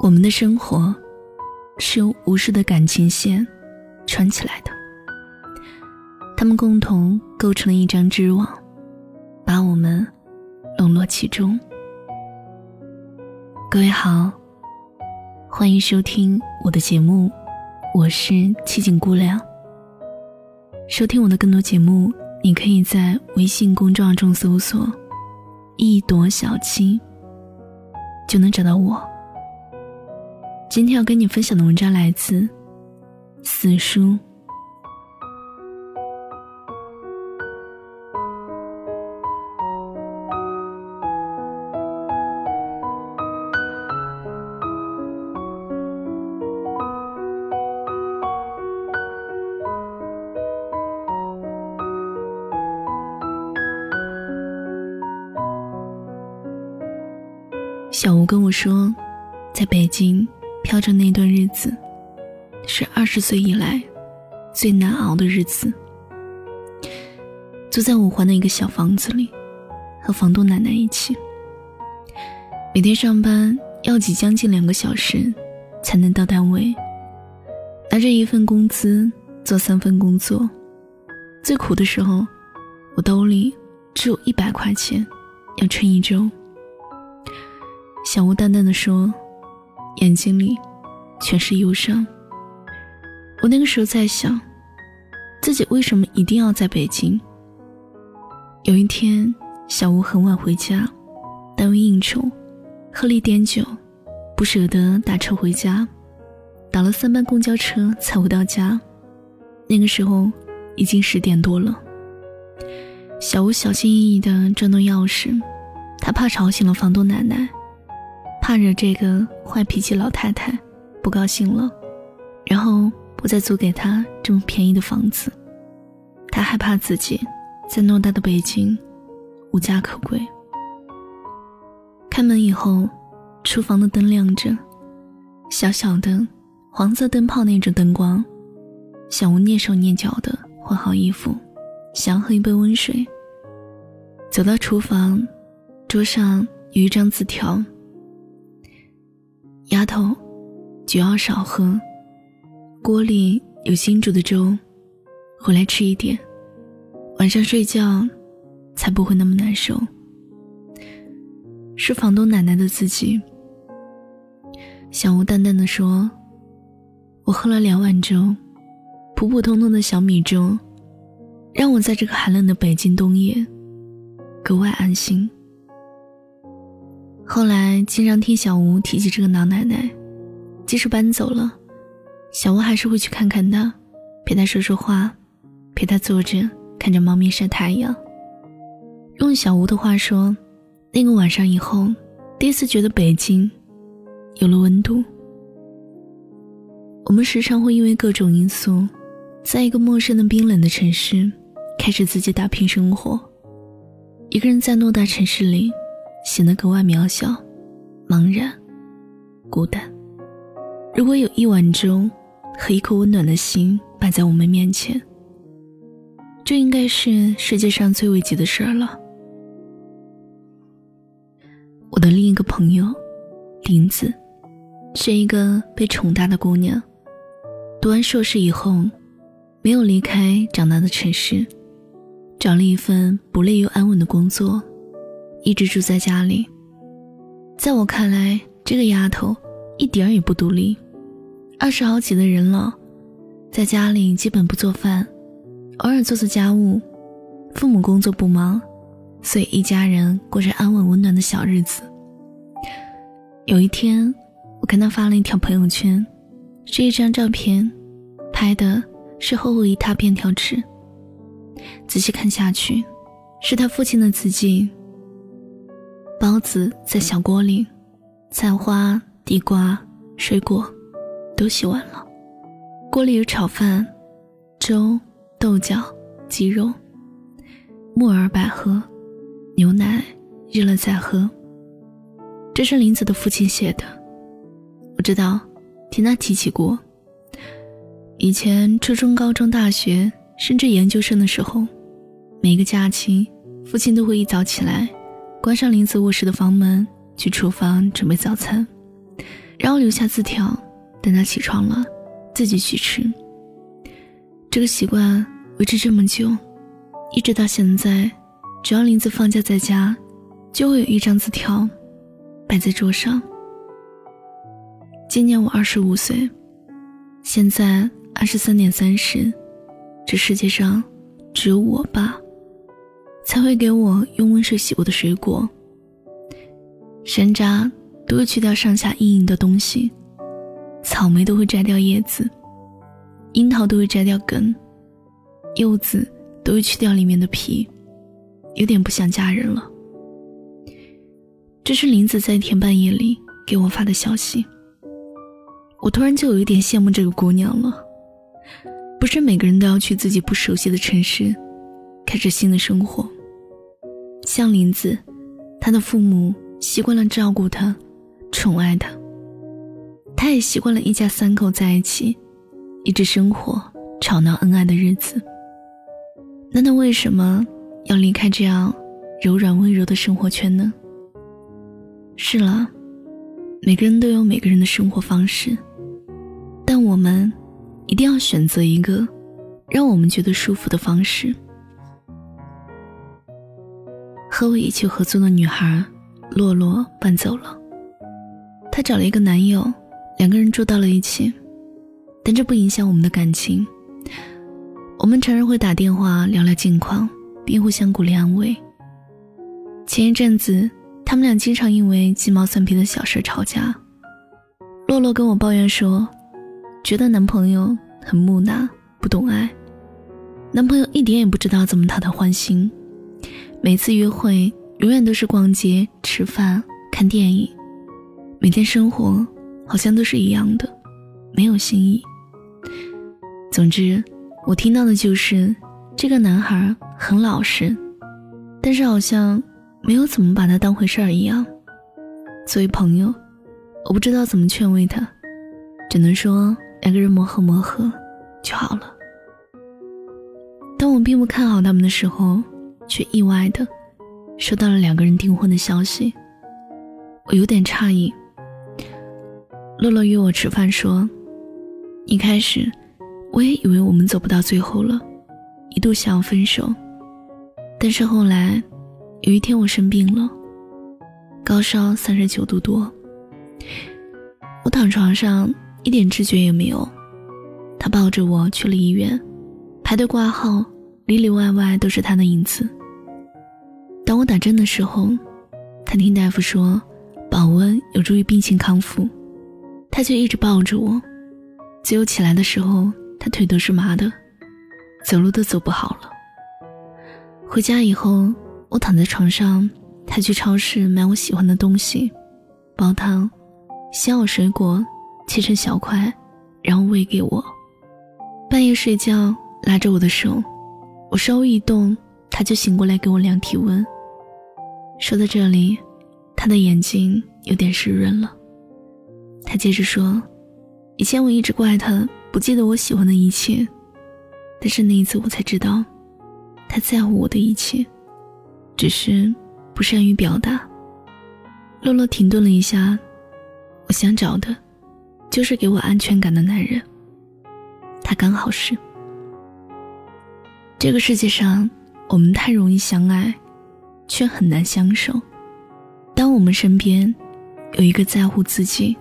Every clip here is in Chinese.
我们的生活是由无数的感情线串起来的，他们共同构成了一张织网，把我们笼络其中。各位好，欢迎收听我的节目，我是七景姑娘。收听我的更多节目，你可以在微信公众号中搜索“一朵小七”，就能找到我。今天要跟你分享的文章来自四叔。小吴跟我说，在北京。飘着那段日子，是二十岁以来最难熬的日子。住在五环的一个小房子里，和房东奶奶一起，每天上班要挤将近两个小时才能到单位，拿着一份工资做三份工作。最苦的时候，我兜里只有一百块钱，要撑一周。小吴淡淡的说。眼睛里全是忧伤。我那个时候在想，自己为什么一定要在北京？有一天，小吴很晚回家，单位应酬，喝了一点酒，不舍得打车回家，打了三班公交车才回到家。那个时候已经十点多了。小吴小心翼翼地转动钥匙，他怕吵醒了房东奶奶。怕惹这个坏脾气老太太不高兴了，然后不再租给他这么便宜的房子。他害怕自己在偌大的北京无家可归。开门以后，厨房的灯亮着，小小的黄色灯泡那种灯光。小吴蹑手蹑脚的换好衣服，想要喝一杯温水。走到厨房，桌上有一张字条。丫头，酒要少喝。锅里有新煮的粥，回来吃一点，晚上睡觉才不会那么难受。是房东奶奶的自己。小吴淡淡的说：“我喝了两碗粥，普普通通的小米粥，让我在这个寒冷的北京冬夜格外安心。”后来经常听小吴提起这个老奶奶，即使搬走了，小吴还是会去看看她，陪她说说话，陪她坐着看着猫咪晒太阳。用小吴的话说，那个晚上以后，第一次觉得北京有了温度。我们时常会因为各种因素，在一个陌生的冰冷的城市，开始自己打拼生活。一个人在偌大城市里。显得格外渺小、茫然、孤单。如果有一碗粥和一颗温暖的心摆在我们面前，这应该是世界上最危急的事儿了。我的另一个朋友林子，是一个被宠大的姑娘。读完硕士以后，没有离开长大的城市，找了一份不累又安稳的工作。一直住在家里，在我看来，这个丫头一点儿也不独立。二十好几的人了，在家里基本不做饭，偶尔做做家务。父母工作不忙，所以一家人过着安稳温暖的小日子。有一天，我看她发了一条朋友圈，是一张照片，拍的是厚厚一沓便条纸。仔细看下去，是他父亲的字迹。包子在小锅里，菜花、地瓜、水果都洗完了。锅里有炒饭、粥、豆角、鸡肉、木耳百合、牛奶，热了再喝。这是林子的父亲写的，我知道，听他提起过。以前初中、高中、大学，甚至研究生的时候，每个假期，父亲都会一早起来。关上林子卧室的房门，去厨房准备早餐，然后留下字条，等他起床了自己去吃。这个习惯维持这么久，一直到现在，只要林子放假在家，就会有一张字条摆在桌上。今年我二十五岁，现在二十三点三十，这世界上只有我爸才会给我用温水洗过的水果。山楂都会去掉上下硬硬的东西，草莓都会摘掉叶子。樱桃都会摘掉根，柚子都会去掉里面的皮，有点不想嫁人了。这是林子在一天半夜里给我发的消息，我突然就有一点羡慕这个姑娘了。不是每个人都要去自己不熟悉的城市，开始新的生活。像林子，他的父母习惯了照顾他，宠爱他。他也习惯了一家三口在一起。一直生活吵闹恩爱的日子，那他为什么要离开这样柔软温柔的生活圈呢？是了，每个人都有每个人的生活方式，但我们一定要选择一个让我们觉得舒服的方式。和我一起合租的女孩洛洛搬走了，她找了一个男友，两个人住到了一起。但这不影响我们的感情。我们常常会打电话聊聊近况，并互相鼓励安慰。前一阵子，他们俩经常因为鸡毛蒜皮的小事吵架。洛洛跟我抱怨说，觉得男朋友很木讷，不懂爱。男朋友一点也不知道怎么讨她欢心，每次约会永远都是逛街、吃饭、看电影，每天生活好像都是一样的，没有新意。总之，我听到的就是这个男孩很老实，但是好像没有怎么把他当回事儿一样。作为朋友，我不知道怎么劝慰他，只能说两个人磨合磨合就好了。当我并不看好他们的时候，却意外的收到了两个人订婚的消息，我有点诧异。洛洛约我吃饭说，一开始。我也以为我们走不到最后了，一度想要分手。但是后来，有一天我生病了，高烧三十九度多。我躺床上一点知觉也没有，他抱着我去了医院，排队挂号，里里外外都是他的影子。当我打针的时候，他听大夫说保温有助于病情康复，他却一直抱着我。只有起来的时候。他腿都是麻的，走路都走不好了。回家以后，我躺在床上，他去超市买我喜欢的东西，煲汤，削好水果，切成小块，然后喂给我。半夜睡觉，拉着我的手，我稍微一动，他就醒过来给我量体温。说到这里，他的眼睛有点湿润了。他接着说：“以前我一直怪他。”不记得我喜欢的一切，但是那一次我才知道，他在乎我的一切，只是不善于表达。洛洛停顿了一下，我想找的，就是给我安全感的男人。他刚好是。这个世界上，我们太容易相爱，却很难相守。当我们身边有一个在乎自己，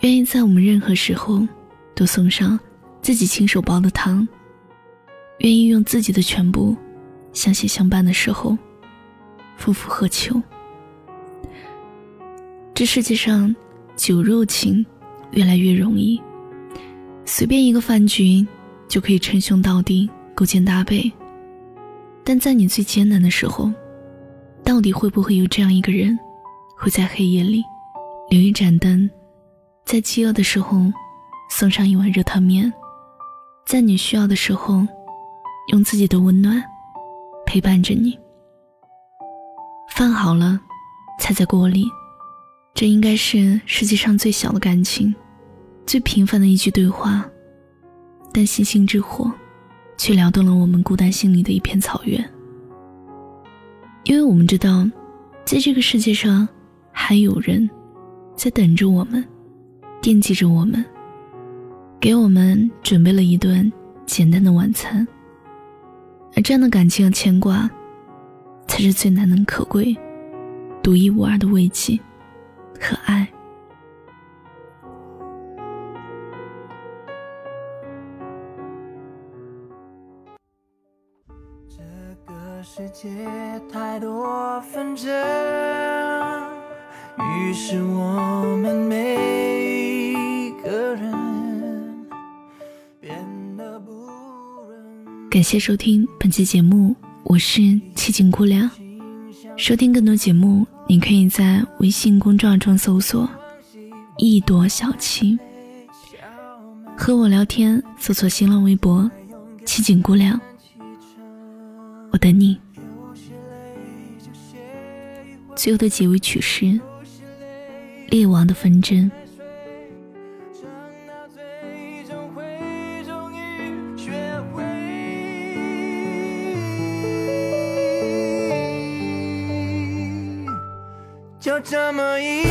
愿意在我们任何时候。都送上自己亲手煲的汤，愿意用自己的全部相携相伴的时候，夫复何求？这世界上酒肉情越来越容易，随便一个饭局就可以称兄道弟、勾肩搭背。但在你最艰难的时候，到底会不会有这样一个人，会在黑夜里留一盏灯，在饥饿的时候？送上一碗热汤面，在你需要的时候，用自己的温暖陪伴着你。饭好了，菜在锅里，这应该是世界上最小的感情，最平凡的一句对话，但星星之火，却撩动了我们孤单心里的一片草原。因为我们知道，在这个世界上，还有人在等着我们。惦记着我们，给我们准备了一顿简单的晚餐。而这样的感情和牵挂，才是最难能可贵、独一无二的慰藉和爱。世界太多纷争，于是我们每个人。感谢收听本期节目，我是七景姑娘。收听更多节目，你可以在微信公众号中搜索“一朵小七”，和我聊天，搜索新浪微博“七景姑娘”，我等你。最后的结尾曲是《列王的纷争》。就这么一。